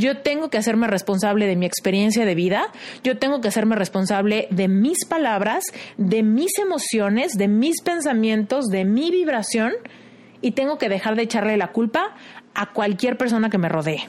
Yo tengo que hacerme responsable de mi experiencia de vida, yo tengo que hacerme responsable de mis palabras, de mis emociones, de mis pensamientos, de mi vibración y tengo que dejar de echarle la culpa a cualquier persona que me rodee.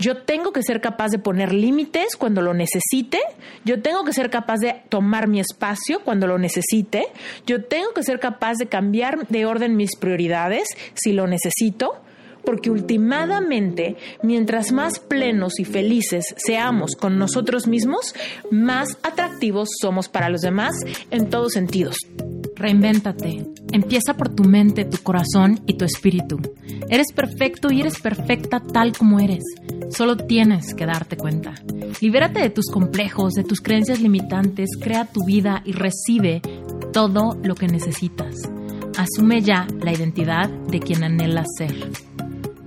Yo tengo que ser capaz de poner límites cuando lo necesite. Yo tengo que ser capaz de tomar mi espacio cuando lo necesite. Yo tengo que ser capaz de cambiar de orden mis prioridades si lo necesito. Porque últimamente, mientras más plenos y felices seamos con nosotros mismos, más atractivos somos para los demás en todos sentidos. Reinvéntate. Empieza por tu mente, tu corazón y tu espíritu. Eres perfecto y eres perfecta tal como eres. Solo tienes que darte cuenta. Libérate de tus complejos, de tus creencias limitantes, crea tu vida y recibe todo lo que necesitas. Asume ya la identidad de quien anhelas ser.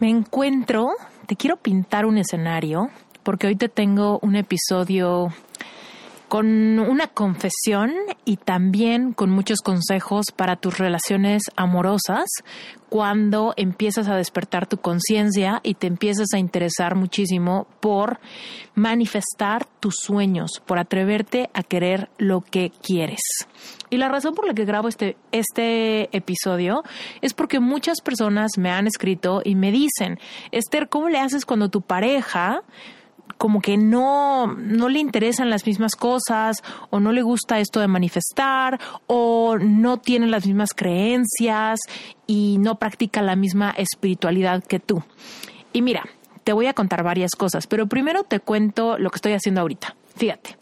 Me encuentro, te quiero pintar un escenario porque hoy te tengo un episodio con una confesión y también con muchos consejos para tus relaciones amorosas cuando empiezas a despertar tu conciencia y te empiezas a interesar muchísimo por manifestar tus sueños, por atreverte a querer lo que quieres. Y la razón por la que grabo este, este episodio es porque muchas personas me han escrito y me dicen, Esther, ¿cómo le haces cuando tu pareja como que no, no le interesan las mismas cosas o no le gusta esto de manifestar o no tiene las mismas creencias y no practica la misma espiritualidad que tú. Y mira, te voy a contar varias cosas, pero primero te cuento lo que estoy haciendo ahorita. Fíjate.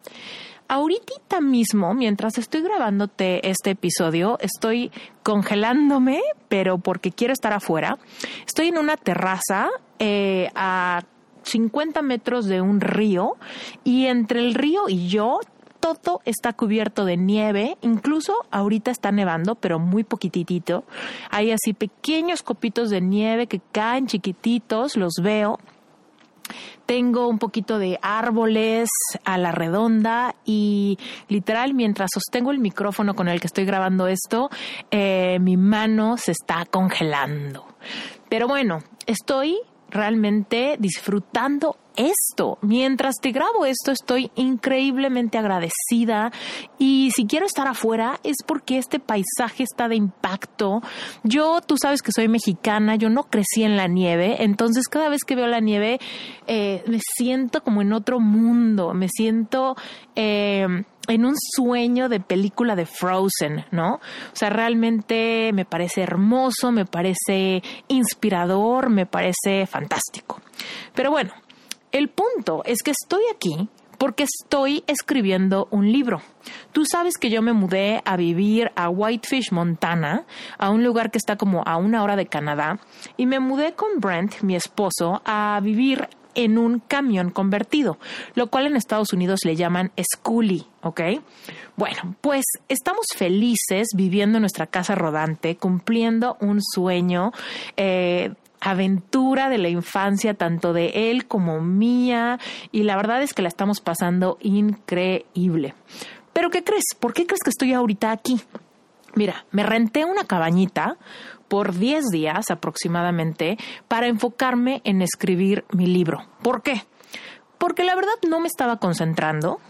Ahorita mismo, mientras estoy grabándote este episodio, estoy congelándome, pero porque quiero estar afuera. Estoy en una terraza eh, a 50 metros de un río y entre el río y yo todo está cubierto de nieve, incluso ahorita está nevando, pero muy poquitito. Hay así pequeños copitos de nieve que caen chiquititos, los veo. Tengo un poquito de árboles a la redonda y literal mientras sostengo el micrófono con el que estoy grabando esto, eh, mi mano se está congelando. Pero bueno, estoy realmente disfrutando esto. Mientras te grabo esto, estoy increíblemente agradecida y si quiero estar afuera es porque este paisaje está de impacto. Yo, tú sabes que soy mexicana, yo no crecí en la nieve, entonces cada vez que veo la nieve eh, me siento como en otro mundo, me siento... Eh, en un sueño de película de Frozen, ¿no? O sea, realmente me parece hermoso, me parece inspirador, me parece fantástico. Pero bueno, el punto es que estoy aquí porque estoy escribiendo un libro. Tú sabes que yo me mudé a vivir a Whitefish, Montana, a un lugar que está como a una hora de Canadá, y me mudé con Brent, mi esposo, a vivir en un camión convertido, lo cual en Estados Unidos le llaman schoolie, ¿ok? Bueno, pues estamos felices viviendo en nuestra casa rodante, cumpliendo un sueño. Eh, aventura de la infancia, tanto de él como mía, y la verdad es que la estamos pasando increíble. Pero ¿qué crees? ¿Por qué crees que estoy ahorita aquí? Mira, me renté una cabañita por 10 días aproximadamente para enfocarme en escribir mi libro. ¿Por qué? Porque la verdad no me estaba concentrando,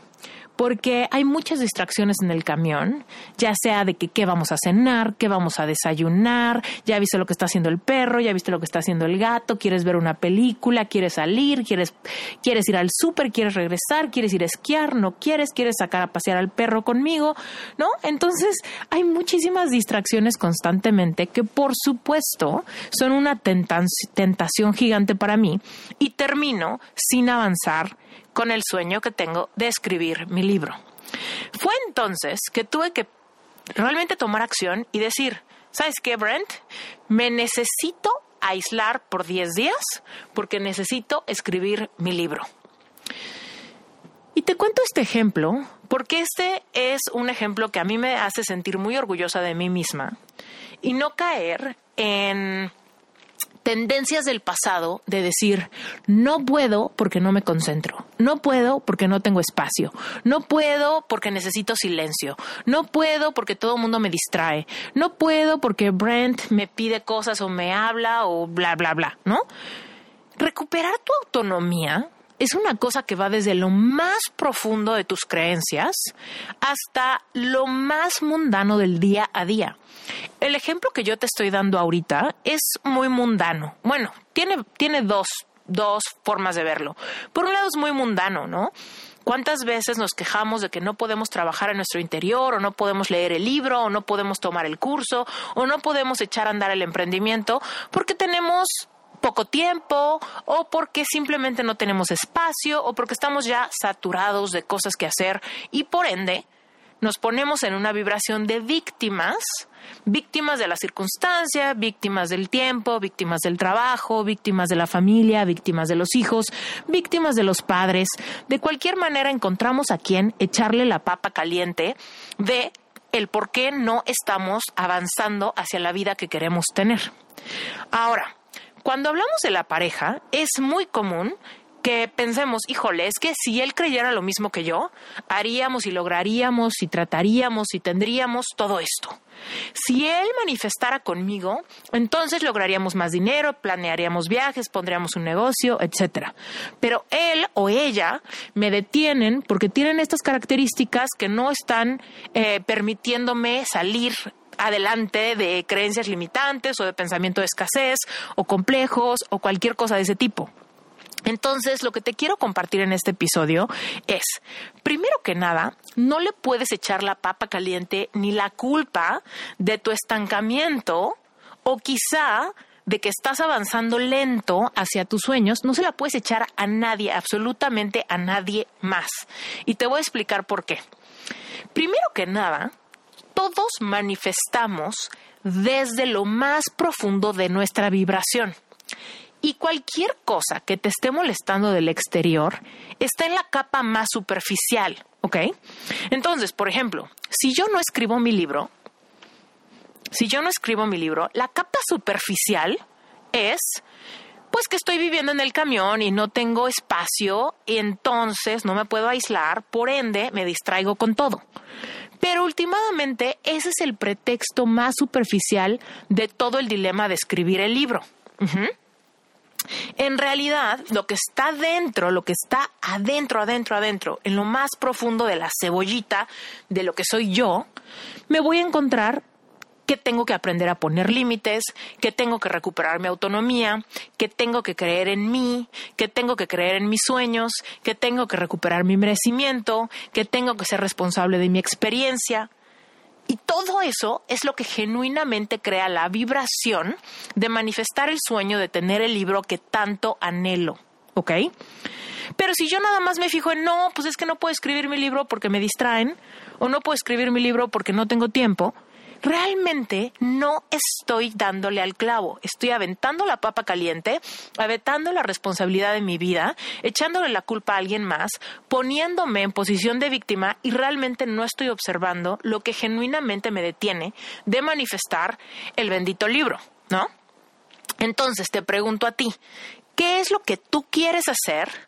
porque hay muchas distracciones en el camión, ya sea de que qué vamos a cenar, qué vamos a desayunar, ya viste lo que está haciendo el perro, ya viste lo que está haciendo el gato, quieres ver una película, quieres salir, quieres, quieres ir al súper, quieres regresar, quieres ir a esquiar, no quieres, quieres sacar a pasear al perro conmigo, ¿no? Entonces hay muchísimas distracciones constantemente que por supuesto son una tentación gigante para mí y termino sin avanzar con el sueño que tengo de escribir mi libro. Fue entonces que tuve que realmente tomar acción y decir, ¿sabes qué, Brent? Me necesito aislar por 10 días porque necesito escribir mi libro. Y te cuento este ejemplo porque este es un ejemplo que a mí me hace sentir muy orgullosa de mí misma y no caer en tendencias del pasado de decir, no puedo porque no me concentro, no puedo porque no tengo espacio, no puedo porque necesito silencio, no puedo porque todo el mundo me distrae, no puedo porque Brent me pide cosas o me habla o bla, bla, bla, ¿no? Recuperar tu autonomía es una cosa que va desde lo más profundo de tus creencias hasta lo más mundano del día a día. El ejemplo que yo te estoy dando ahorita es muy mundano. Bueno, tiene, tiene dos, dos formas de verlo. Por un lado es muy mundano, ¿no? ¿Cuántas veces nos quejamos de que no podemos trabajar en nuestro interior o no podemos leer el libro o no podemos tomar el curso o no podemos echar a andar el emprendimiento porque tenemos poco tiempo o porque simplemente no tenemos espacio o porque estamos ya saturados de cosas que hacer y por ende nos ponemos en una vibración de víctimas, víctimas de la circunstancia, víctimas del tiempo, víctimas del trabajo, víctimas de la familia, víctimas de los hijos, víctimas de los padres. De cualquier manera encontramos a quien echarle la papa caliente de el por qué no estamos avanzando hacia la vida que queremos tener. Ahora, cuando hablamos de la pareja, es muy común que pensemos, híjole, es que si él creyera lo mismo que yo, haríamos y lograríamos y trataríamos y tendríamos todo esto. Si él manifestara conmigo, entonces lograríamos más dinero, planearíamos viajes, pondríamos un negocio, etc. Pero él o ella me detienen porque tienen estas características que no están eh, permitiéndome salir adelante de creencias limitantes o de pensamiento de escasez o complejos o cualquier cosa de ese tipo. Entonces, lo que te quiero compartir en este episodio es, primero que nada, no le puedes echar la papa caliente ni la culpa de tu estancamiento o quizá de que estás avanzando lento hacia tus sueños, no se la puedes echar a nadie, absolutamente a nadie más. Y te voy a explicar por qué. Primero que nada, todos manifestamos desde lo más profundo de nuestra vibración. Y cualquier cosa que te esté molestando del exterior está en la capa más superficial, ¿ok? Entonces, por ejemplo, si yo no escribo mi libro, si yo no escribo mi libro, la capa superficial es pues que estoy viviendo en el camión y no tengo espacio y entonces no me puedo aislar, por ende me distraigo con todo. Pero últimamente ese es el pretexto más superficial de todo el dilema de escribir el libro. En realidad, lo que está dentro, lo que está adentro, adentro, adentro, en lo más profundo de la cebollita de lo que soy yo, me voy a encontrar que tengo que aprender a poner límites, que tengo que recuperar mi autonomía, que tengo que creer en mí, que tengo que creer en mis sueños, que tengo que recuperar mi merecimiento, que tengo que ser responsable de mi experiencia. Y todo eso es lo que genuinamente crea la vibración de manifestar el sueño de tener el libro que tanto anhelo. ¿Ok? Pero si yo nada más me fijo en no, pues es que no puedo escribir mi libro porque me distraen, o no puedo escribir mi libro porque no tengo tiempo, realmente no estoy dándole al clavo. Estoy aventando la papa caliente, aventando la responsabilidad de mi vida, echándole la culpa a alguien más, poniéndome en posición de víctima y realmente no estoy observando lo que genuinamente me detiene de manifestar el bendito libro, ¿no? Entonces te pregunto a ti, ¿qué es lo que tú quieres hacer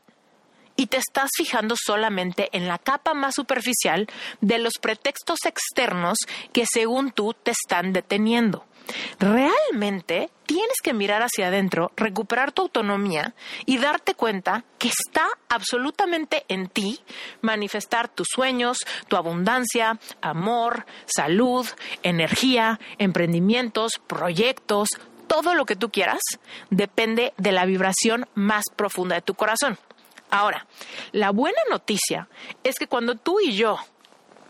y te estás fijando solamente en la capa más superficial de los pretextos externos que según tú te están deteniendo. Realmente tienes que mirar hacia adentro, recuperar tu autonomía y darte cuenta que está absolutamente en ti manifestar tus sueños, tu abundancia, amor, salud, energía, emprendimientos, proyectos, todo lo que tú quieras depende de la vibración más profunda de tu corazón. Ahora, la buena noticia es que cuando tú y yo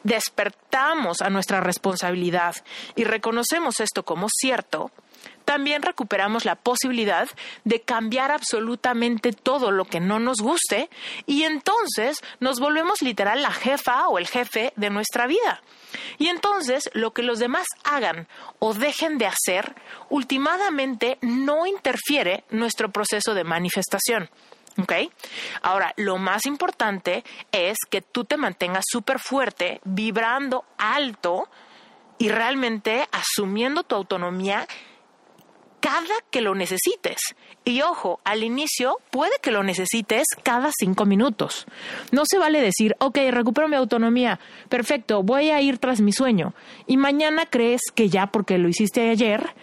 despertamos a nuestra responsabilidad y reconocemos esto como cierto, también recuperamos la posibilidad de cambiar absolutamente todo lo que no nos guste y entonces nos volvemos literal la jefa o el jefe de nuestra vida. Y entonces lo que los demás hagan o dejen de hacer, últimamente no interfiere nuestro proceso de manifestación. ¿Ok? Ahora, lo más importante es que tú te mantengas súper fuerte, vibrando alto y realmente asumiendo tu autonomía cada que lo necesites. Y ojo, al inicio puede que lo necesites cada cinco minutos. No se vale decir, ok, recupero mi autonomía, perfecto, voy a ir tras mi sueño. Y mañana crees que ya porque lo hiciste ayer,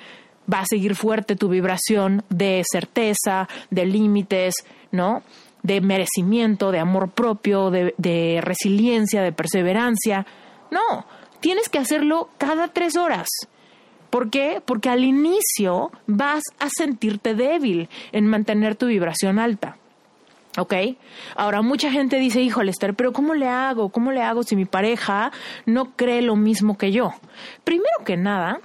va a seguir fuerte tu vibración de certeza, de límites, ¿no? De merecimiento, de amor propio, de, de resiliencia, de perseverancia. No, tienes que hacerlo cada tres horas. ¿Por qué? Porque al inicio vas a sentirte débil en mantener tu vibración alta. ¿Ok? Ahora, mucha gente dice, híjole, Esther, pero ¿cómo le hago? ¿Cómo le hago si mi pareja no cree lo mismo que yo? Primero que nada,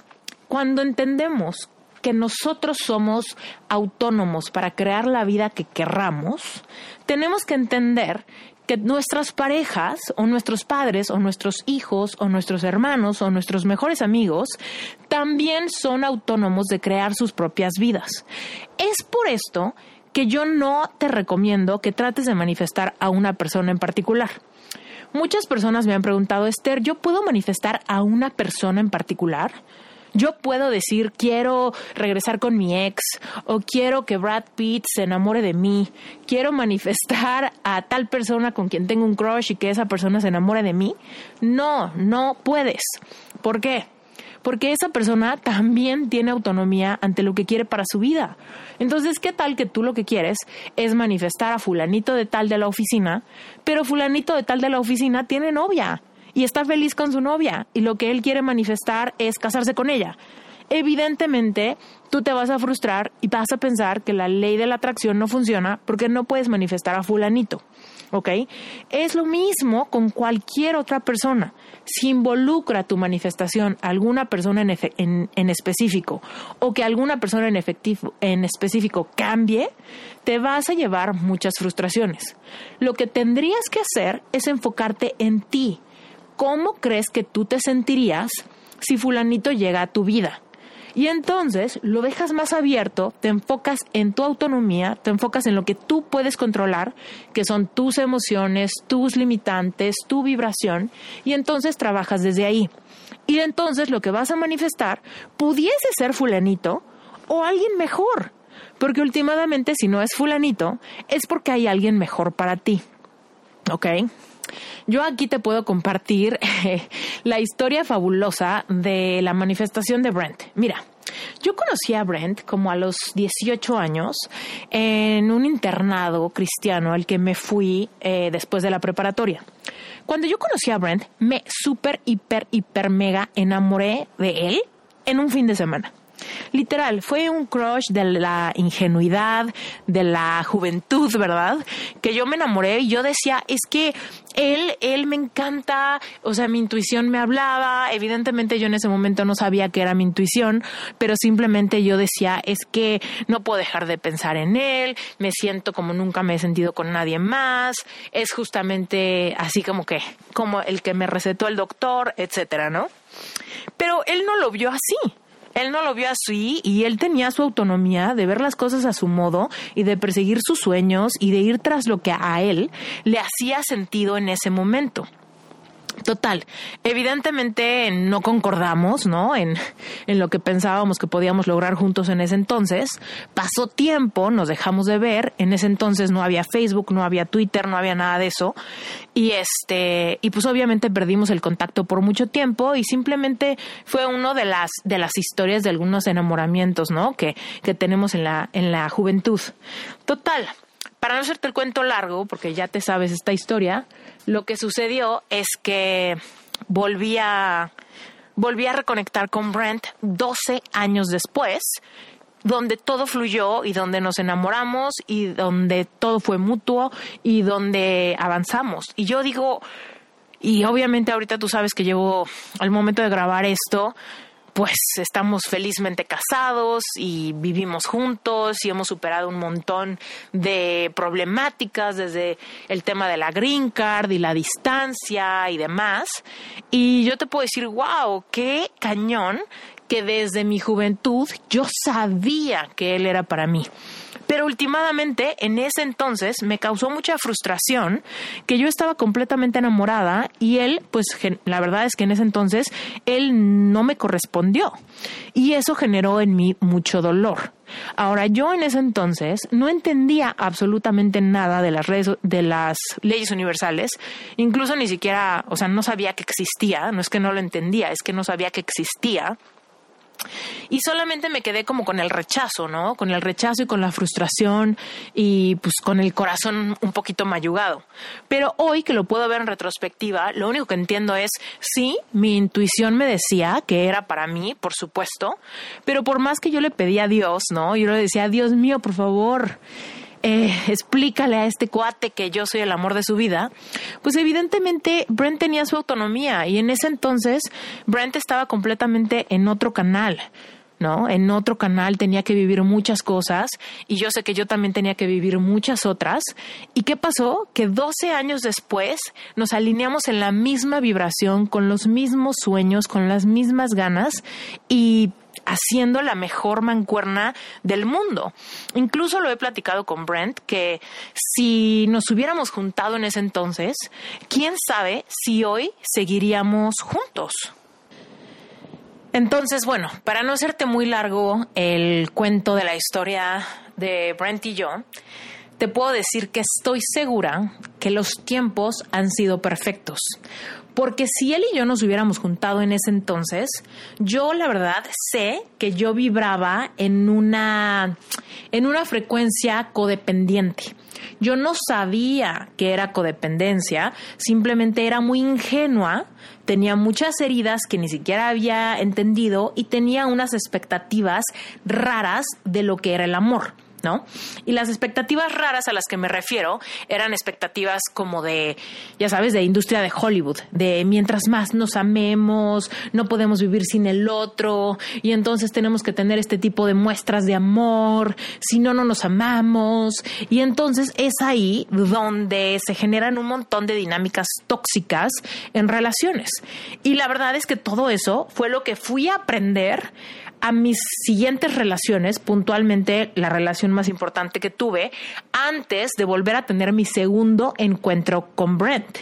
cuando entendemos que nosotros somos autónomos para crear la vida que querramos, tenemos que entender que nuestras parejas o nuestros padres o nuestros hijos o nuestros hermanos o nuestros mejores amigos también son autónomos de crear sus propias vidas. Es por esto que yo no te recomiendo que trates de manifestar a una persona en particular. Muchas personas me han preguntado, Esther, ¿yo puedo manifestar a una persona en particular? Yo puedo decir, quiero regresar con mi ex o quiero que Brad Pitt se enamore de mí, quiero manifestar a tal persona con quien tengo un crush y que esa persona se enamore de mí. No, no puedes. ¿Por qué? Porque esa persona también tiene autonomía ante lo que quiere para su vida. Entonces, ¿qué tal que tú lo que quieres es manifestar a fulanito de tal de la oficina, pero fulanito de tal de la oficina tiene novia? Y está feliz con su novia y lo que él quiere manifestar es casarse con ella. Evidentemente, tú te vas a frustrar y vas a pensar que la ley de la atracción no funciona porque no puedes manifestar a fulanito. ¿Ok? Es lo mismo con cualquier otra persona. Si involucra tu manifestación a alguna persona en, en, específico o que alguna persona en, efectivo, en específico cambie, te vas a llevar muchas frustraciones. Lo que tendrías que hacer es enfocarte en ti, ¿cómo crees que tú te sentirías si fulanito llega a tu vida? Y entonces lo dejas más abierto, te enfocas en tu autonomía, te enfocas en lo que tú puedes controlar, que son tus emociones, tus limitantes, tu vibración, y entonces trabajas desde ahí. Y entonces lo que vas a manifestar pudiese ser fulanito o alguien mejor, porque últimamente si no es fulanito, es porque hay alguien mejor para ti. ¿Ok? Yo aquí te puedo compartir la historia fabulosa de la manifestación de Brent. Mira, yo conocí a Brent como a los 18 años en un internado cristiano al que me fui eh, después de la preparatoria. Cuando yo conocí a Brent, me súper, hiper, hiper, mega enamoré de él en un fin de semana. Literal, fue un crush de la ingenuidad, de la juventud, ¿verdad? Que yo me enamoré y yo decía, es que él, él me encanta, o sea, mi intuición me hablaba, evidentemente yo en ese momento no sabía que era mi intuición, pero simplemente yo decía, es que no puedo dejar de pensar en él, me siento como nunca me he sentido con nadie más, es justamente así como que, como el que me recetó el doctor, etcétera, ¿no? Pero él no lo vio así. Él no lo vio así y él tenía su autonomía de ver las cosas a su modo y de perseguir sus sueños y de ir tras lo que a él le hacía sentido en ese momento. Total, evidentemente no concordamos, ¿no? En, en, lo que pensábamos que podíamos lograr juntos en ese entonces. Pasó tiempo, nos dejamos de ver. En ese entonces no había Facebook, no había Twitter, no había nada de eso. Y este, y pues obviamente perdimos el contacto por mucho tiempo y simplemente fue uno de las, de las historias de algunos enamoramientos, ¿no? Que, que tenemos en la, en la juventud. Total, para no hacerte el cuento largo, porque ya te sabes esta historia, lo que sucedió es que volví a, volví a reconectar con Brent 12 años después, donde todo fluyó y donde nos enamoramos y donde todo fue mutuo y donde avanzamos. Y yo digo, y obviamente ahorita tú sabes que llevo al momento de grabar esto, pues estamos felizmente casados y vivimos juntos y hemos superado un montón de problemáticas desde el tema de la green card y la distancia y demás. Y yo te puedo decir, wow, qué cañón que desde mi juventud yo sabía que él era para mí. Pero últimamente, en ese entonces, me causó mucha frustración que yo estaba completamente enamorada y él, pues la verdad es que en ese entonces, él no me correspondió. Y eso generó en mí mucho dolor. Ahora, yo en ese entonces no entendía absolutamente nada de las, redes, de las leyes universales, incluso ni siquiera, o sea, no sabía que existía, no es que no lo entendía, es que no sabía que existía. Y solamente me quedé como con el rechazo, ¿no? Con el rechazo y con la frustración y pues con el corazón un poquito mayugado. Pero hoy que lo puedo ver en retrospectiva, lo único que entiendo es, sí, mi intuición me decía que era para mí, por supuesto, pero por más que yo le pedía a Dios, ¿no? Yo le decía, Dios mío, por favor, eh, explícale a este cuate que yo soy el amor de su vida, pues evidentemente Brent tenía su autonomía y en ese entonces Brent estaba completamente en otro canal. ¿no? En otro canal tenía que vivir muchas cosas y yo sé que yo también tenía que vivir muchas otras. ¿Y qué pasó? Que 12 años después nos alineamos en la misma vibración, con los mismos sueños, con las mismas ganas y haciendo la mejor mancuerna del mundo. Incluso lo he platicado con Brent que si nos hubiéramos juntado en ese entonces, quién sabe si hoy seguiríamos juntos. Entonces, bueno, para no hacerte muy largo el cuento de la historia de Brent y yo, te puedo decir que estoy segura que los tiempos han sido perfectos. Porque si él y yo nos hubiéramos juntado en ese entonces, yo la verdad sé que yo vibraba en una, en una frecuencia codependiente. Yo no sabía que era codependencia, simplemente era muy ingenua, tenía muchas heridas que ni siquiera había entendido y tenía unas expectativas raras de lo que era el amor. ¿No? Y las expectativas raras a las que me refiero eran expectativas como de, ya sabes, de industria de Hollywood, de mientras más nos amemos, no podemos vivir sin el otro, y entonces tenemos que tener este tipo de muestras de amor, si no, no nos amamos, y entonces es ahí donde se generan un montón de dinámicas tóxicas en relaciones. Y la verdad es que todo eso fue lo que fui a aprender a mis siguientes relaciones, puntualmente la relación más importante que tuve, antes de volver a tener mi segundo encuentro con Brent.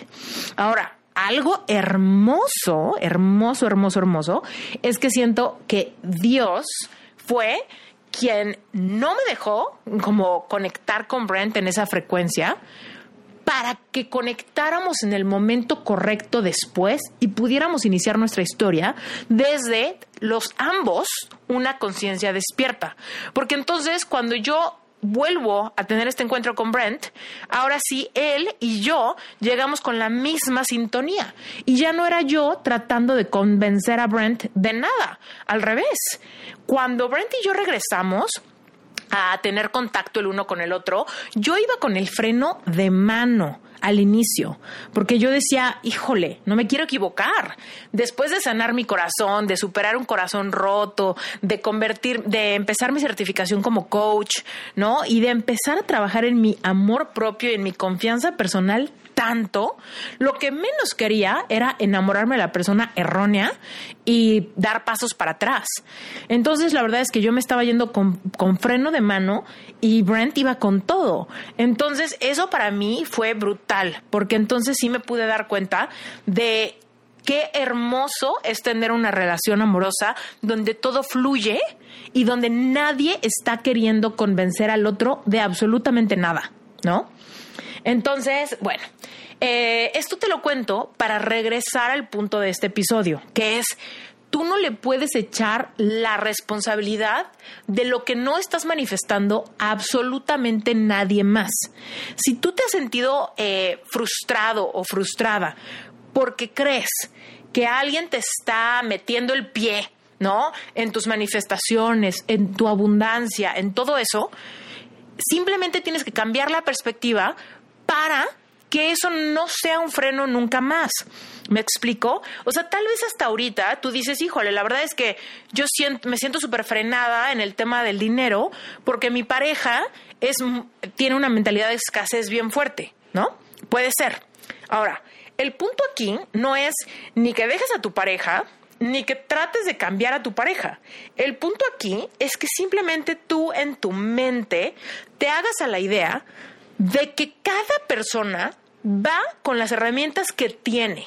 Ahora, algo hermoso, hermoso, hermoso, hermoso, es que siento que Dios fue quien no me dejó como conectar con Brent en esa frecuencia, para que conectáramos en el momento correcto después y pudiéramos iniciar nuestra historia desde los ambos una conciencia despierta. Porque entonces cuando yo vuelvo a tener este encuentro con Brent, ahora sí, él y yo llegamos con la misma sintonía. Y ya no era yo tratando de convencer a Brent de nada. Al revés, cuando Brent y yo regresamos, a tener contacto el uno con el otro, yo iba con el freno de mano al inicio, porque yo decía, híjole, no me quiero equivocar. Después de sanar mi corazón, de superar un corazón roto, de convertir, de empezar mi certificación como coach, ¿no? Y de empezar a trabajar en mi amor propio y en mi confianza personal tanto, lo que menos quería era enamorarme de la persona errónea y dar pasos para atrás. Entonces, la verdad es que yo me estaba yendo con, con freno de mano y Brent iba con todo. Entonces, eso para mí fue brutal, porque entonces sí me pude dar cuenta de qué hermoso es tener una relación amorosa donde todo fluye y donde nadie está queriendo convencer al otro de absolutamente nada, ¿no? Entonces, bueno, eh, esto te lo cuento para regresar al punto de este episodio, que es tú no le puedes echar la responsabilidad de lo que no estás manifestando absolutamente nadie más. Si tú te has sentido eh, frustrado o frustrada porque crees que alguien te está metiendo el pie, ¿no? En tus manifestaciones, en tu abundancia, en todo eso, simplemente tienes que cambiar la perspectiva para que eso no sea un freno nunca más. ¿Me explico? O sea, tal vez hasta ahorita tú dices, híjole, la verdad es que yo me siento súper frenada en el tema del dinero porque mi pareja es, tiene una mentalidad de escasez bien fuerte, ¿no? Puede ser. Ahora, el punto aquí no es ni que dejes a tu pareja, ni que trates de cambiar a tu pareja. El punto aquí es que simplemente tú en tu mente te hagas a la idea de que cada persona va con las herramientas que tiene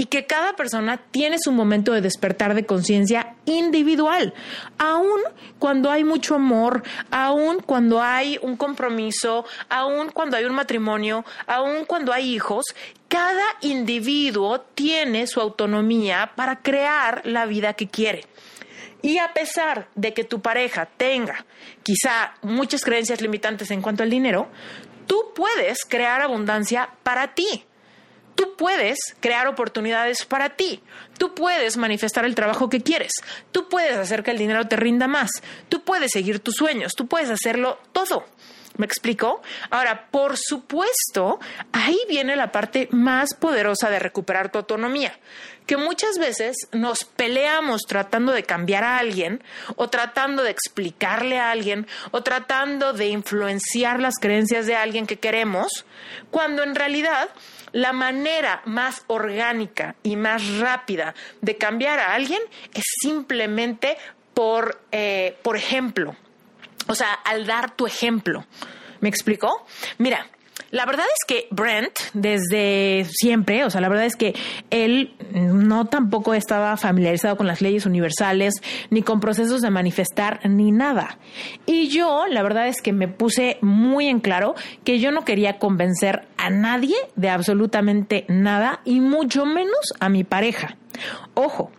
y que cada persona tiene su momento de despertar de conciencia individual, aun cuando hay mucho amor, aun cuando hay un compromiso, aun cuando hay un matrimonio, aun cuando hay hijos, cada individuo tiene su autonomía para crear la vida que quiere. Y a pesar de que tu pareja tenga quizá muchas creencias limitantes en cuanto al dinero, tú puedes crear abundancia para ti. Tú puedes crear oportunidades para ti. Tú puedes manifestar el trabajo que quieres. Tú puedes hacer que el dinero te rinda más. Tú puedes seguir tus sueños. Tú puedes hacerlo todo. ¿Me explico? Ahora, por supuesto, ahí viene la parte más poderosa de recuperar tu autonomía, que muchas veces nos peleamos tratando de cambiar a alguien o tratando de explicarle a alguien o tratando de influenciar las creencias de alguien que queremos, cuando en realidad la manera más orgánica y más rápida de cambiar a alguien es simplemente por, eh, por ejemplo. O sea, al dar tu ejemplo. ¿Me explicó? Mira, la verdad es que Brent, desde siempre, o sea, la verdad es que él no tampoco estaba familiarizado con las leyes universales, ni con procesos de manifestar, ni nada. Y yo, la verdad es que me puse muy en claro que yo no quería convencer a nadie de absolutamente nada, y mucho menos a mi pareja. Ojo,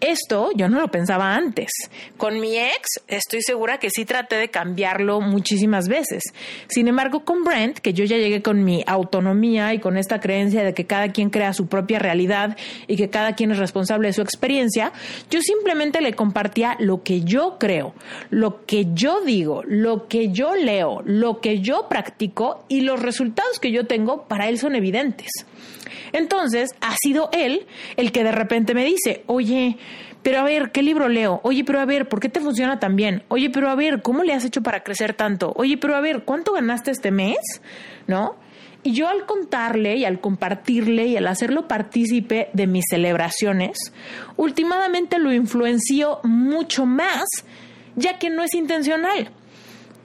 esto yo no lo pensaba antes. Con mi ex estoy segura que sí traté de cambiarlo muchísimas veces. Sin embargo, con Brent, que yo ya llegué con mi autonomía y con esta creencia de que cada quien crea su propia realidad y que cada quien es responsable de su experiencia, yo simplemente le compartía lo que yo creo, lo que yo digo, lo que yo leo, lo que yo practico y los resultados que yo tengo para él son evidentes. Entonces, ha sido él el que de repente me dice, oye, pero a ver, ¿qué libro leo? Oye, pero a ver, ¿por qué te funciona tan bien? Oye, pero a ver, ¿cómo le has hecho para crecer tanto? Oye, pero a ver, ¿cuánto ganaste este mes? ¿No? Y yo al contarle y al compartirle y al hacerlo partícipe de mis celebraciones, últimamente lo influenció mucho más, ya que no es intencional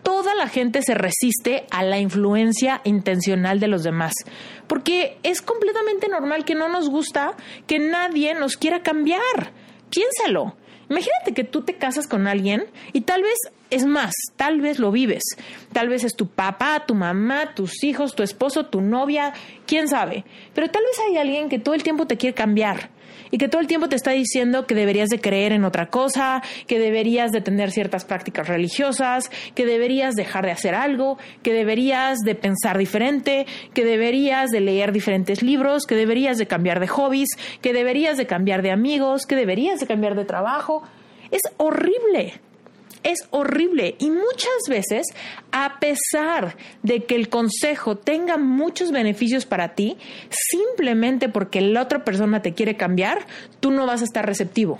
toda la gente se resiste a la influencia intencional de los demás, porque es completamente normal que no nos gusta que nadie nos quiera cambiar. Piénsalo. Imagínate que tú te casas con alguien y tal vez es más, tal vez lo vives. Tal vez es tu papá, tu mamá, tus hijos, tu esposo, tu novia, quién sabe. Pero tal vez hay alguien que todo el tiempo te quiere cambiar y que todo el tiempo te está diciendo que deberías de creer en otra cosa, que deberías de tener ciertas prácticas religiosas, que deberías dejar de hacer algo, que deberías de pensar diferente, que deberías de leer diferentes libros, que deberías de cambiar de hobbies, que deberías de cambiar de amigos, que deberías de cambiar de trabajo. Es horrible es horrible y muchas veces, a pesar de que el consejo tenga muchos beneficios para ti, simplemente porque la otra persona te quiere cambiar, tú no vas a estar receptivo.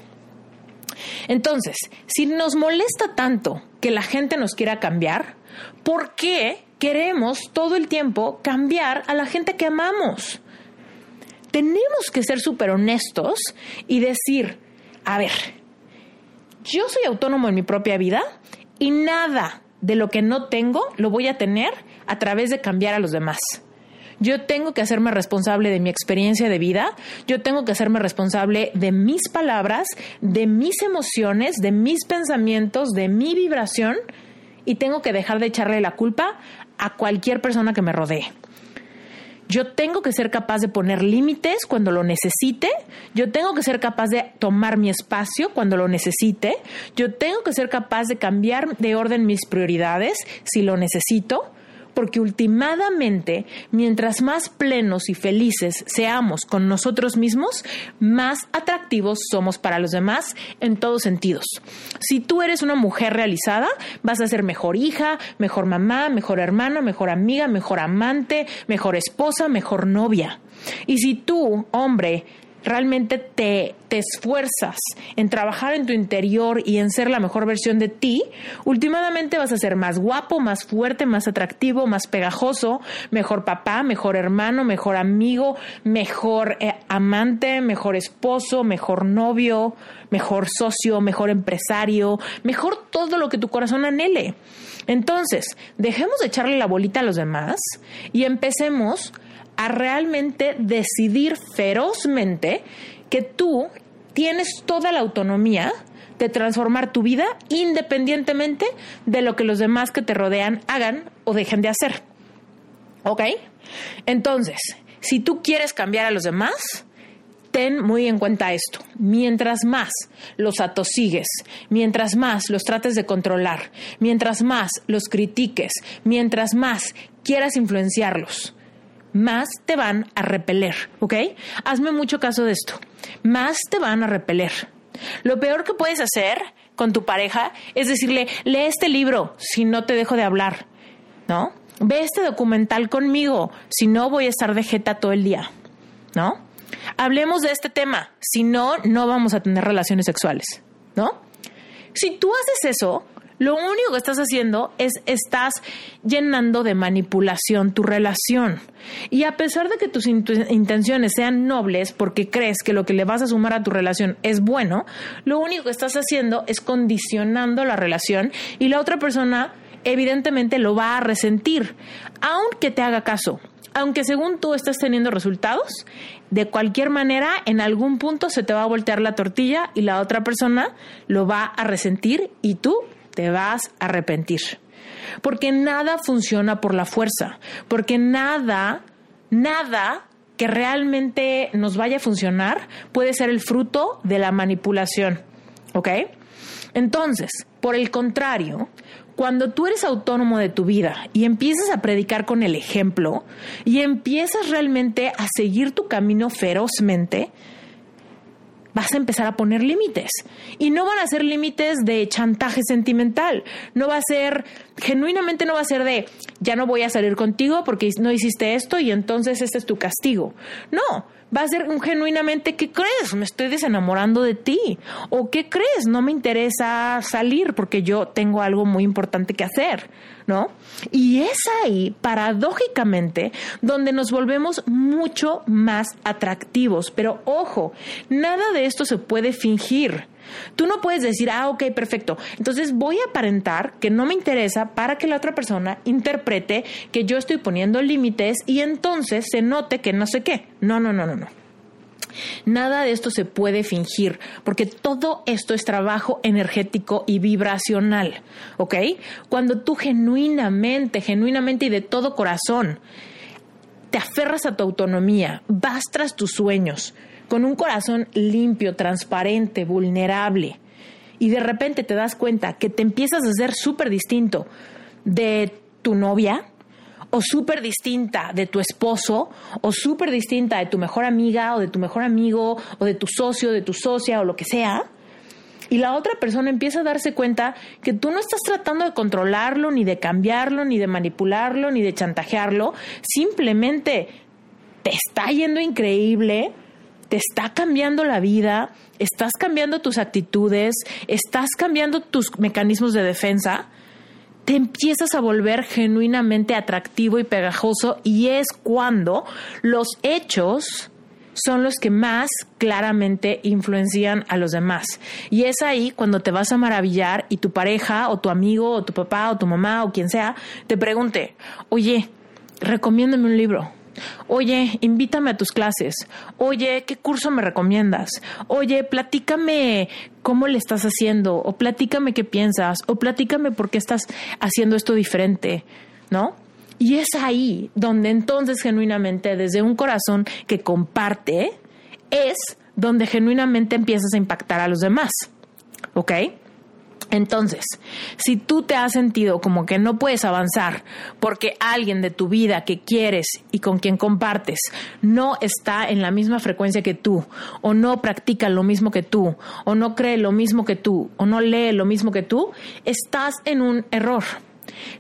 Entonces, si nos molesta tanto que la gente nos quiera cambiar, ¿por qué queremos todo el tiempo cambiar a la gente que amamos? Tenemos que ser súper honestos y decir, a ver, yo soy autónomo en mi propia vida y nada de lo que no tengo lo voy a tener a través de cambiar a los demás. Yo tengo que hacerme responsable de mi experiencia de vida, yo tengo que hacerme responsable de mis palabras, de mis emociones, de mis pensamientos, de mi vibración y tengo que dejar de echarle la culpa a cualquier persona que me rodee. Yo tengo que ser capaz de poner límites cuando lo necesite. Yo tengo que ser capaz de tomar mi espacio cuando lo necesite. Yo tengo que ser capaz de cambiar de orden mis prioridades si lo necesito. Porque últimamente, mientras más plenos y felices seamos con nosotros mismos, más atractivos somos para los demás en todos sentidos. Si tú eres una mujer realizada, vas a ser mejor hija, mejor mamá, mejor hermana, mejor amiga, mejor amante, mejor esposa, mejor novia. Y si tú, hombre, realmente te, te, esfuerzas en trabajar en tu interior y en ser la mejor versión de ti, últimamente vas a ser más guapo, más fuerte, más atractivo, más pegajoso, mejor papá, mejor hermano, mejor amigo, mejor eh, amante, mejor esposo, mejor novio, mejor socio, mejor empresario, mejor todo lo que tu corazón anhele. Entonces, dejemos de echarle la bolita a los demás y empecemos a realmente decidir ferozmente que tú tienes toda la autonomía de transformar tu vida independientemente de lo que los demás que te rodean hagan o dejen de hacer. ¿Ok? Entonces, si tú quieres cambiar a los demás, ten muy en cuenta esto. Mientras más los atosigues, mientras más los trates de controlar, mientras más los critiques, mientras más quieras influenciarlos, más te van a repeler, ¿ok? Hazme mucho caso de esto. Más te van a repeler. Lo peor que puedes hacer con tu pareja es decirle, lee este libro, si no te dejo de hablar, ¿no? Ve este documental conmigo, si no voy a estar de jeta todo el día, ¿no? Hablemos de este tema, si no, no vamos a tener relaciones sexuales, ¿no? Si tú haces eso, lo único que estás haciendo es estás llenando de manipulación tu relación. Y a pesar de que tus intenciones sean nobles porque crees que lo que le vas a sumar a tu relación es bueno, lo único que estás haciendo es condicionando la relación y la otra persona evidentemente lo va a resentir, aunque te haga caso. Aunque según tú estés teniendo resultados, de cualquier manera en algún punto se te va a voltear la tortilla y la otra persona lo va a resentir y tú te vas a arrepentir. Porque nada funciona por la fuerza, porque nada, nada que realmente nos vaya a funcionar puede ser el fruto de la manipulación. ¿Ok? Entonces, por el contrario, cuando tú eres autónomo de tu vida y empiezas a predicar con el ejemplo y empiezas realmente a seguir tu camino ferozmente, vas a empezar a poner límites. Y no van a ser límites de chantaje sentimental. No va a ser, genuinamente no va a ser de, ya no voy a salir contigo porque no hiciste esto y entonces este es tu castigo. No, va a ser un genuinamente, ¿qué crees? Me estoy desenamorando de ti. ¿O qué crees? No me interesa salir porque yo tengo algo muy importante que hacer, ¿no? Y es ahí, paradójicamente, donde nos volvemos mucho más atractivos. Pero ojo, nada de esto se puede fingir. Tú no puedes decir, ah, ok, perfecto. Entonces voy a aparentar que no me interesa para que la otra persona interprete que yo estoy poniendo límites y entonces se note que no sé qué. No, no, no, no, no. Nada de esto se puede fingir, porque todo esto es trabajo energético y vibracional, ¿ok? Cuando tú genuinamente, genuinamente y de todo corazón te aferras a tu autonomía, vas tras tus sueños, con un corazón limpio, transparente, vulnerable, y de repente te das cuenta que te empiezas a ser súper distinto de tu novia, o súper distinta de tu esposo, o súper distinta de tu mejor amiga, o de tu mejor amigo, o de tu socio, de tu socia, o lo que sea, y la otra persona empieza a darse cuenta que tú no estás tratando de controlarlo, ni de cambiarlo, ni de manipularlo, ni de chantajearlo, simplemente te está yendo increíble, está cambiando la vida, estás cambiando tus actitudes, estás cambiando tus mecanismos de defensa, te empiezas a volver genuinamente atractivo y pegajoso y es cuando los hechos son los que más claramente influencian a los demás. Y es ahí cuando te vas a maravillar y tu pareja o tu amigo o tu papá o tu mamá o quien sea te pregunte, oye, recomiéndame un libro Oye, invítame a tus clases. Oye, ¿qué curso me recomiendas? Oye, platícame cómo le estás haciendo. O platícame qué piensas. O platícame por qué estás haciendo esto diferente. ¿No? Y es ahí donde entonces genuinamente, desde un corazón que comparte, es donde genuinamente empiezas a impactar a los demás. ¿Ok? Entonces, si tú te has sentido como que no puedes avanzar porque alguien de tu vida que quieres y con quien compartes no está en la misma frecuencia que tú, o no practica lo mismo que tú, o no cree lo mismo que tú, o no lee lo mismo que tú, estás en un error.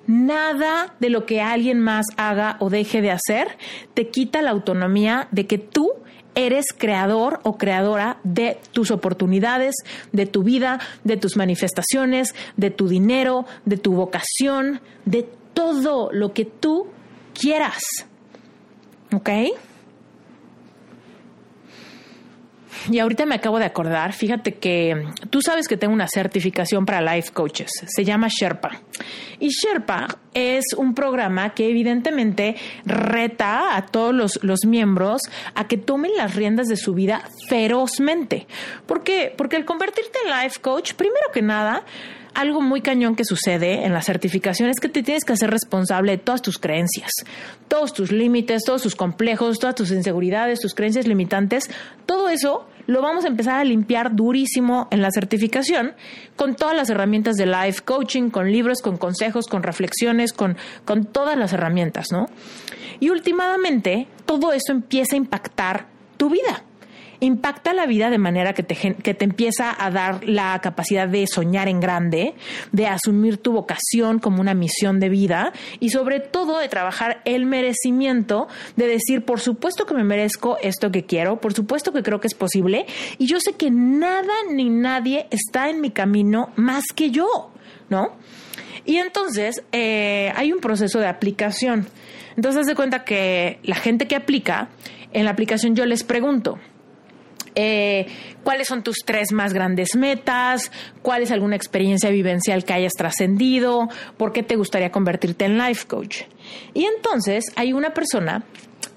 Nada de lo que alguien más haga o deje de hacer te quita la autonomía de que tú eres creador o creadora de tus oportunidades, de tu vida, de tus manifestaciones, de tu dinero, de tu vocación, de todo lo que tú quieras. ¿Ok? Y ahorita me acabo de acordar, fíjate que tú sabes que tengo una certificación para life coaches, se llama Sherpa. Y Sherpa es un programa que evidentemente reta a todos los, los miembros a que tomen las riendas de su vida ferozmente. ¿Por qué? Porque al convertirte en life coach, primero que nada, algo muy cañón que sucede en la certificación es que te tienes que hacer responsable de todas tus creencias, todos tus límites, todos tus complejos, todas tus inseguridades, tus creencias limitantes. Todo eso lo vamos a empezar a limpiar durísimo en la certificación con todas las herramientas de life coaching, con libros, con consejos, con reflexiones, con, con todas las herramientas, ¿no? Y últimamente todo eso empieza a impactar tu vida impacta la vida de manera que te, que te empieza a dar la capacidad de soñar en grande, de asumir tu vocación como una misión de vida y sobre todo de trabajar el merecimiento, de decir, por supuesto que me merezco esto que quiero, por supuesto que creo que es posible y yo sé que nada ni nadie está en mi camino más que yo, ¿no? Y entonces eh, hay un proceso de aplicación. Entonces, haz de cuenta que la gente que aplica, en la aplicación yo les pregunto, eh, cuáles son tus tres más grandes metas, cuál es alguna experiencia vivencial que hayas trascendido, por qué te gustaría convertirte en life coach. Y entonces hay una persona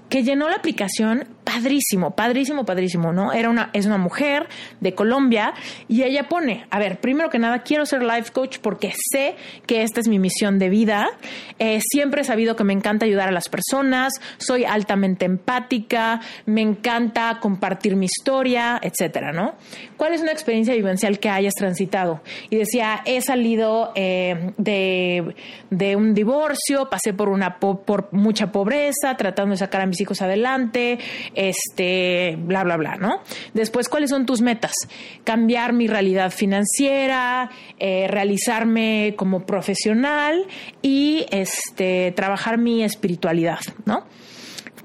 que llenó la aplicación padrísimo, padrísimo, padrísimo, ¿no? Era una, es una mujer de Colombia y ella pone, a ver, primero que nada, quiero ser life coach porque sé que esta es mi misión de vida. Eh, siempre he sabido que me encanta ayudar a las personas, soy altamente empática, me encanta compartir mi historia, etcétera, ¿no? ¿Cuál es una experiencia vivencial que hayas transitado? Y decía, he salido eh, de, de, un divorcio, pasé por una por mucha pobreza, tratando de sacar a mis hijos adelante, este, bla, bla, bla, ¿no? Después, ¿cuáles son tus metas? Cambiar mi realidad financiera, eh, realizarme como profesional y este, trabajar mi espiritualidad, ¿no?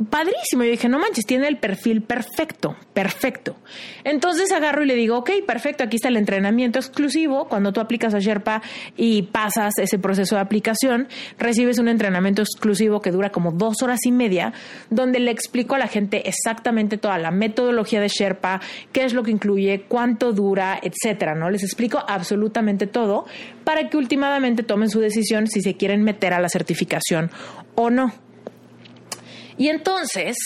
Padrísimo. Yo dije, no manches, tiene el perfil perfecto, perfecto. Entonces agarro y le digo, ok, perfecto, aquí está el entrenamiento exclusivo. Cuando tú aplicas a Sherpa y pasas ese proceso de aplicación, recibes un entrenamiento exclusivo que dura como dos horas y media, donde le explico a la gente exactamente toda la metodología de Sherpa, qué es lo que incluye, cuánto dura, etcétera, ¿no? Les explico absolutamente todo para que últimamente tomen su decisión si se quieren meter a la certificación o no. Y entonces,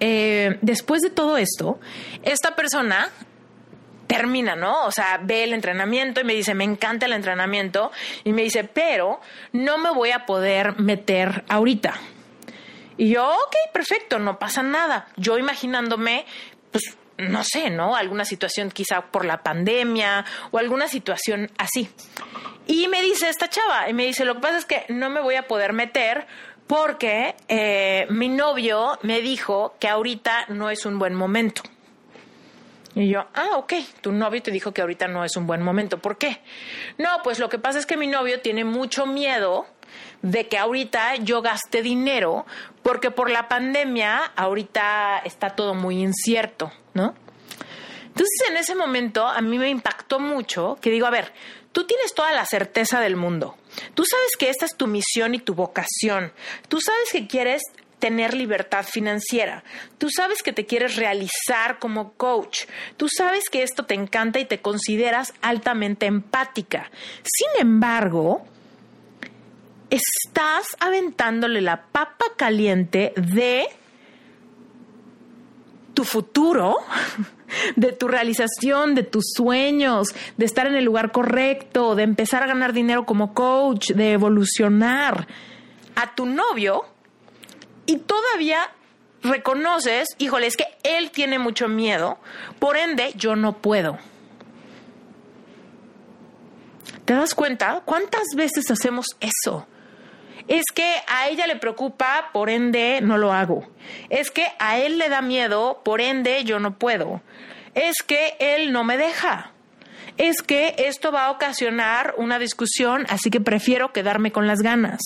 eh, después de todo esto, esta persona termina, ¿no? O sea, ve el entrenamiento y me dice, me encanta el entrenamiento. Y me dice, pero no me voy a poder meter ahorita. Y yo, ok, perfecto, no pasa nada. Yo imaginándome, pues, no sé, ¿no? Alguna situación quizá por la pandemia o alguna situación así. Y me dice esta chava, y me dice, lo que pasa es que no me voy a poder meter porque eh, mi novio me dijo que ahorita no es un buen momento. Y yo, ah, ok, tu novio te dijo que ahorita no es un buen momento. ¿Por qué? No, pues lo que pasa es que mi novio tiene mucho miedo de que ahorita yo gaste dinero porque por la pandemia ahorita está todo muy incierto, ¿no? Entonces en ese momento a mí me impactó mucho que digo, a ver, tú tienes toda la certeza del mundo. Tú sabes que esta es tu misión y tu vocación. Tú sabes que quieres tener libertad financiera. Tú sabes que te quieres realizar como coach. Tú sabes que esto te encanta y te consideras altamente empática. Sin embargo, estás aventándole la papa caliente de tu futuro de tu realización, de tus sueños, de estar en el lugar correcto, de empezar a ganar dinero como coach, de evolucionar a tu novio y todavía reconoces, híjole, es que él tiene mucho miedo, por ende yo no puedo. ¿Te das cuenta? ¿Cuántas veces hacemos eso? Es que a ella le preocupa, por ende no lo hago. Es que a él le da miedo, por ende yo no puedo. Es que él no me deja. Es que esto va a ocasionar una discusión, así que prefiero quedarme con las ganas.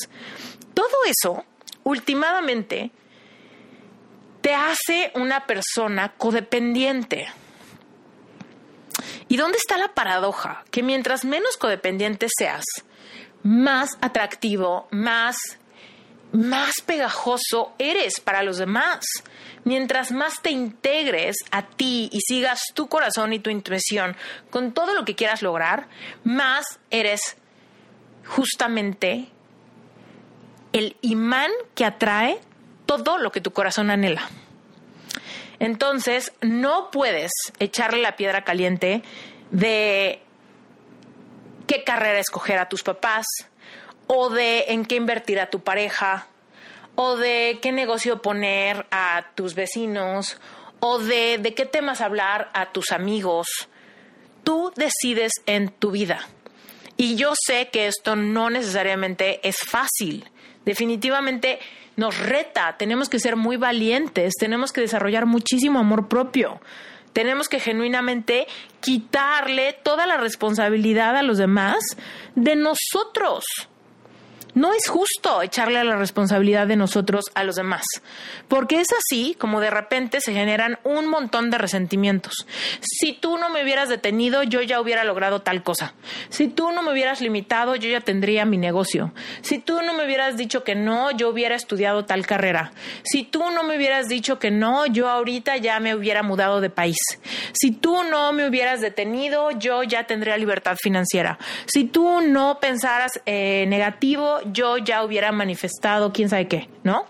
Todo eso, últimamente, te hace una persona codependiente. ¿Y dónde está la paradoja? Que mientras menos codependiente seas, más atractivo, más, más pegajoso eres para los demás. Mientras más te integres a ti y sigas tu corazón y tu intuición con todo lo que quieras lograr, más eres justamente el imán que atrae todo lo que tu corazón anhela. Entonces, no puedes echarle la piedra caliente de qué carrera escoger a tus papás, o de en qué invertir a tu pareja, o de qué negocio poner a tus vecinos, o de, de qué temas hablar a tus amigos. Tú decides en tu vida. Y yo sé que esto no necesariamente es fácil. Definitivamente nos reta, tenemos que ser muy valientes, tenemos que desarrollar muchísimo amor propio. Tenemos que genuinamente quitarle toda la responsabilidad a los demás de nosotros. No es justo echarle la responsabilidad de nosotros a los demás, porque es así como de repente se generan un montón de resentimientos. Si tú no me hubieras detenido, yo ya hubiera logrado tal cosa. Si tú no me hubieras limitado, yo ya tendría mi negocio. Si tú no me hubieras dicho que no, yo hubiera estudiado tal carrera. Si tú no me hubieras dicho que no, yo ahorita ya me hubiera mudado de país. Si tú no me hubieras detenido, yo ya tendría libertad financiera. Si tú no pensaras eh, negativo, yo ya hubiera manifestado quién sabe qué, ¿no?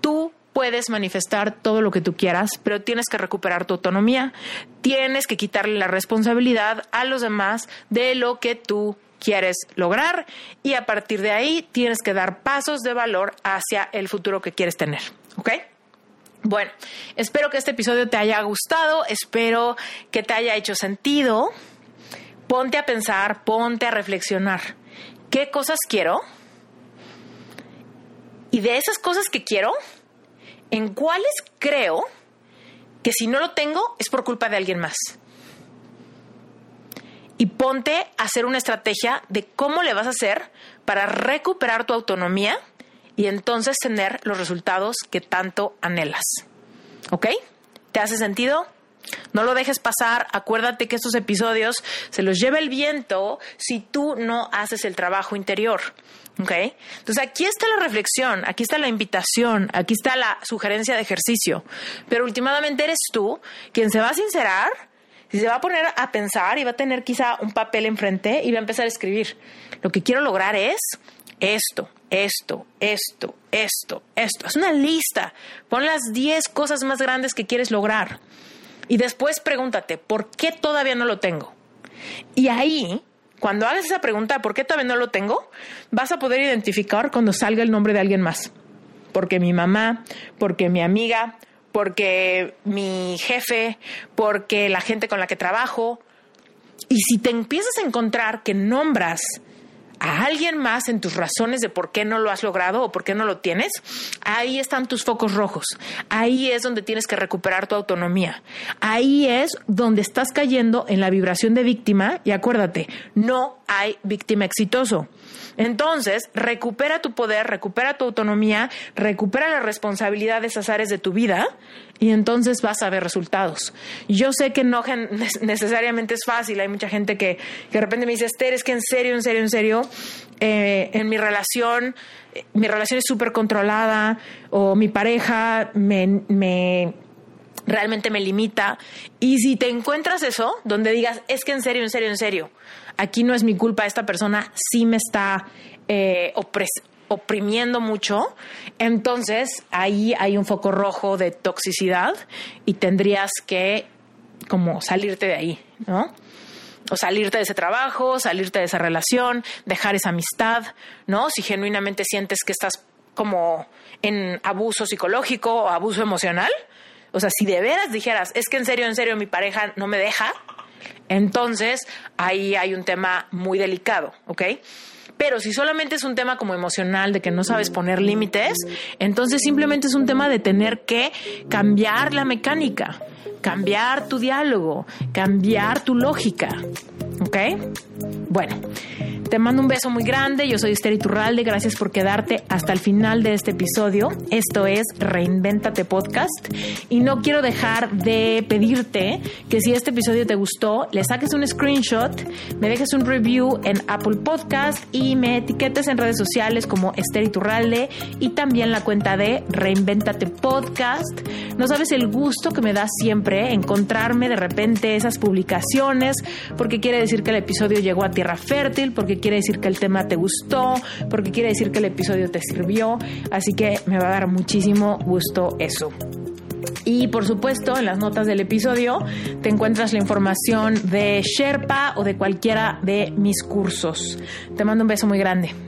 Tú puedes manifestar todo lo que tú quieras, pero tienes que recuperar tu autonomía, tienes que quitarle la responsabilidad a los demás de lo que tú quieres lograr y a partir de ahí tienes que dar pasos de valor hacia el futuro que quieres tener, ¿ok? Bueno, espero que este episodio te haya gustado, espero que te haya hecho sentido. Ponte a pensar, ponte a reflexionar qué cosas quiero y de esas cosas que quiero, en cuáles creo que si no lo tengo es por culpa de alguien más. Y ponte a hacer una estrategia de cómo le vas a hacer para recuperar tu autonomía y entonces tener los resultados que tanto anhelas. ¿Ok? ¿Te hace sentido? No lo dejes pasar. Acuérdate que estos episodios se los lleva el viento si tú no haces el trabajo interior. ¿Ok? Entonces aquí está la reflexión, aquí está la invitación, aquí está la sugerencia de ejercicio. Pero últimamente eres tú quien se va a sincerar y se va a poner a pensar y va a tener quizá un papel enfrente y va a empezar a escribir. Lo que quiero lograr es esto, esto, esto, esto, esto. Es una lista. Pon las 10 cosas más grandes que quieres lograr. Y después pregúntate, ¿por qué todavía no lo tengo? Y ahí, cuando hagas esa pregunta, ¿por qué todavía no lo tengo? Vas a poder identificar cuando salga el nombre de alguien más. Porque mi mamá, porque mi amiga, porque mi jefe, porque la gente con la que trabajo. Y si te empiezas a encontrar que nombras a alguien más en tus razones de por qué no lo has logrado o por qué no lo tienes, ahí están tus focos rojos. Ahí es donde tienes que recuperar tu autonomía. Ahí es donde estás cayendo en la vibración de víctima y acuérdate, no hay víctima exitoso. Entonces, recupera tu poder, recupera tu autonomía, recupera la responsabilidad de esas áreas de tu vida y entonces vas a ver resultados. Yo sé que no necesariamente es fácil, hay mucha gente que, de repente me dice, Esther, es que en serio, en serio, en serio, eh, en mi relación, mi relación es súper controlada o mi pareja me, me realmente me limita. Y si te encuentras eso, donde digas, es que en serio, en serio, en serio, aquí no es mi culpa, esta persona sí me está eh, oprimiendo mucho, entonces ahí hay un foco rojo de toxicidad y tendrías que como salirte de ahí, ¿no? O salirte de ese trabajo, salirte de esa relación, dejar esa amistad, ¿no? Si genuinamente sientes que estás como en abuso psicológico o abuso emocional, o sea, si de veras dijeras, es que en serio, en serio, mi pareja no me deja, Entonces, ahí hay un tema muy delicado, ¿ok? Pero si solamente es un tema como emocional de que no sabes poner límites, entonces simplemente es un tema de tener que cambiar la mecánica, cambiar tu diálogo, cambiar tu lógica. ¿Ok? Bueno, te mando un beso muy grande. Yo soy Esther Iturralde. Gracias por quedarte hasta el final de este episodio. Esto es Reinventate Podcast. Y no quiero dejar de pedirte que si este episodio te gustó, le saques un screenshot, me dejes un review en Apple Podcast y me etiquetes en redes sociales como Esther Iturralde y también la cuenta de Reinventate Podcast. No sabes el gusto que me da encontrarme de repente esas publicaciones porque quiere decir que el episodio llegó a tierra fértil, porque quiere decir que el tema te gustó, porque quiere decir que el episodio te sirvió. Así que me va a dar muchísimo gusto eso. Y por supuesto, en las notas del episodio te encuentras la información de Sherpa o de cualquiera de mis cursos. Te mando un beso muy grande.